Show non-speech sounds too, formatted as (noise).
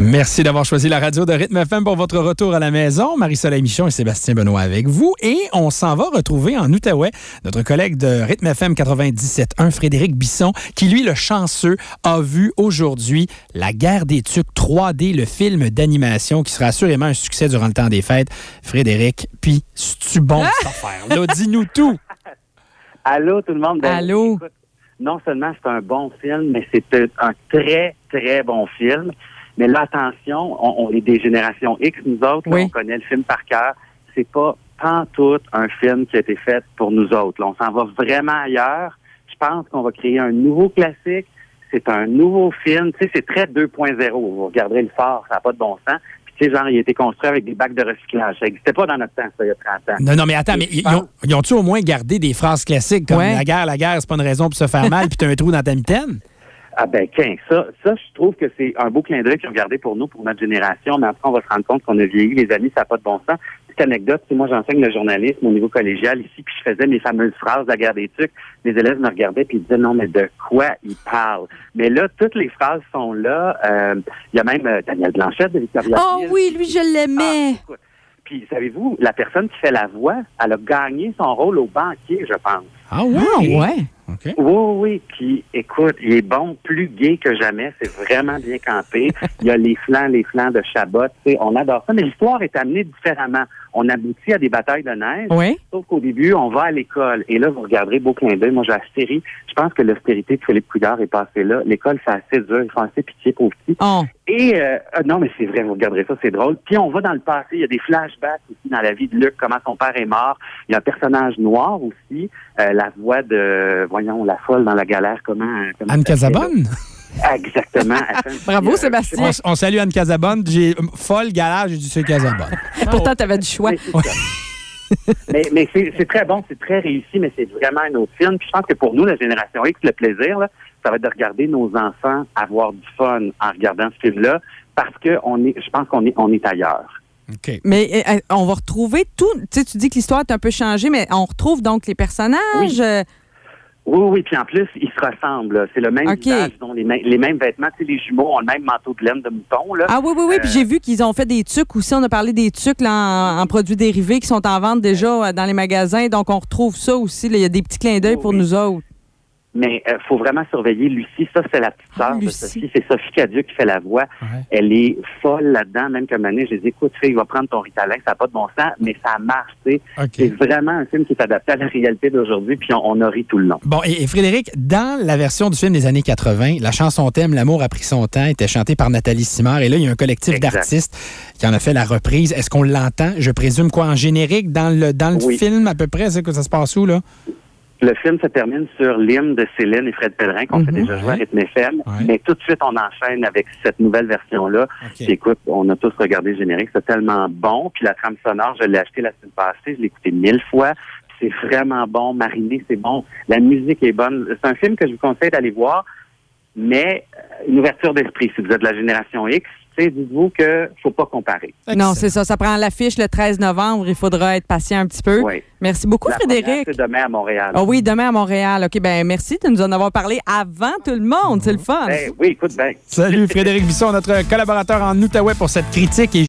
Merci d'avoir choisi la radio de Rythme FM pour votre retour à la maison. Marie-Soleil Michon et Sébastien Benoît avec vous. Et on s'en va retrouver en Outaouais notre collègue de Rythme FM 97.1, Frédéric Bisson, qui, lui, le chanceux, a vu aujourd'hui La guerre des tucs 3D, le film d'animation qui sera assurément un succès durant le temps des fêtes. Frédéric, puis, c'est-tu bon cette affaire? Là, dis-nous tout. (laughs) Allô, tout le monde? Ben, Allô? écoute, non seulement c'est un bon film, mais c'est un très, très bon film. Mais là, attention, on, on est des générations X, nous autres. là, Oui. on connaît le film par cœur. C'est pas tout un film qui a été fait pour nous autres. là. on s'en va vraiment ailleurs. Je pense qu'on va créer un nouveau classique. C'est un nouveau film. Tu sais, c'est très 2.0. Vous regarderez le phare, ça n'a pas de bon sens. Puis, tu sais, genre, il a été construit avec des bacs de recyclage. Ça n'existait pas dans notre temps, ça, il y a 30 ans. Non, non, mais attends, mais ils ont- ils ont-tu au moins gardé des phrases classiques comme Ouais. La guerre, la guerre, c'est pas une raison pour se faire (laughs) mal, puis t'as un trou dans ta mitaine? Ah ben, qu'un, ça, ça, je trouve que c'est un beau clin d'œil qu'ils ont gardé pour nous, pour notre génération, mais après, on va se rendre compte qu'on a vieilli, les amis, ça n'a pas de bon sens. Petite anecdote, tu sais, moi, j'enseigne le journalisme au niveau collégial ici, puis je faisais mes fameuses phrases de la guerre des trucs. Les élèves me regardaient puis ils disaient, non, mais de quoi ils parlent? Mais là, toutes les phrases sont là. Euh, Il y a même euh, Daniel Blanchette de Victoria Oh Ville. oui, lui, je l'aimais. Ah. Puis, savez-vous, la personne qui fait la voix, elle a gagné son rôle au banquier, je pense. Ah ouais? Ah, ouais? OK. Oui, oui. Puis, écoute, il est bon, plus gay que jamais. C'est vraiment bien campé. Il y a les flancs, les flancs de Chabot. Tu sais, on adore ça. Mais l'histoire est amenée différemment. On aboutit à des batailles de neige. Oui. Sauf qu'au début, on va à l'école. Et là, vous regarderez beau clin d'œil. Moi, j'ai la série. Je pense que l'austérité de Philippe Couillard est passée là. L'école, c'est assez dur. Ils font assez pitié pour petits. Oh. Et euh, ah, non, mais c'est vrai, vous regarderez ça, c'est drôle. Puis on va dans le passé, il y a des flashbacks aussi dans la vie de Luc, comment son père est mort. Il y a un personnage noir aussi, euh, la voix de, voyons, la folle dans la galère, comment... comment Anne? Casabonne? Exactement. (laughs) Petit, Bravo, euh, Sébastien. On, on salue Anne Casabonne. J'ai euh, folle galère, j'ai dit c'est Casabonne. (laughs) Pourtant, tu avais du choix. Mais mais c'est c'est très bon, c'est très réussi, mais c'est vraiment un autre film. Puis je pense que pour nous, la génération X, le plaisir, là, ça va être de regarder nos enfants avoir du fun en regardant ce film-là, parce que on est, je pense qu'on est, on est ailleurs. OK. Mais euh, on va retrouver tout. Tu sais, tu dis que l'histoire est un peu changée, mais on retrouve donc les personnages. Oui. euh, Oui, oui, puis en plus, ils se ressemblent. C'est le même OK. visage, ils ont les, mêmes- les mêmes vêtements. Tu sais, les jumeaux ont le même manteau de laine de mouton. Là. Ah oui, oui, oui. Puis Euh, j'ai vu qu'ils ont fait des tucs aussi. On a parlé des tucs là, en, en produits dérivés qui sont en vente déjà euh, dans les magasins. Donc, on retrouve ça aussi. là. Il y a des petits clins d'œil pour oui. nous autres. Mais il faut vraiment surveiller Lucie. Ça, c'est la petite Ah, sœur de. Sophie. C'est Sophie Cadieux qui fait la voix. Ouais. Elle est folle là-dedans. Même comme année, je dis, écoute, fille, va prendre ton Ritalin. Ça n'a pas de bon sens, mais ça marche. tu sais. OK. C'est vraiment un film qui est adapté à la réalité d'aujourd'hui, puis on, on a ri tout le long. Bon, et, et Frédéric, dans la version du film des années 80, la chanson thème L'amour a pris son temps était chantée par Nathalie Simard. Et là, il y a un collectif d'artistes qui en a fait la reprise. Est-ce qu'on l'entend? Je présume quoi, en générique, dans le, dans le Oui. film à peu près? C'est que ça se passe où, là? Le film se termine sur l'hymne de Céline et Fred Pellerin, qu'on fait Mhm. déjà jouer à. Rythme FM. Ouais. Mais tout de suite, on enchaîne avec cette nouvelle version-là. OK. Puis écoute, on a tous regardé le générique, c'est tellement bon. Puis la trame sonore, je l'ai acheté la semaine passée, je l'ai écouté mille fois. C'est vraiment bon, mariné, c'est bon. La musique est bonne. C'est un film que je vous conseille d'aller voir, mais euh, une ouverture d'esprit. Si vous êtes de la génération X, dites-vous que faut pas comparer. Non, c'est ça. Ça prend l'affiche le 13 novembre. Il faudra être patient un petit peu. Oui. Merci beaucoup, La Frédéric. C'est demain à Montréal. Ah oui, demain à Montréal. OK, ben merci de nous en avoir parlé avant tout le monde. C'est le fun. Ben oui, écoute, ben. Salut Frédéric Bisson, notre collaborateur en Outaouais pour cette critique. Et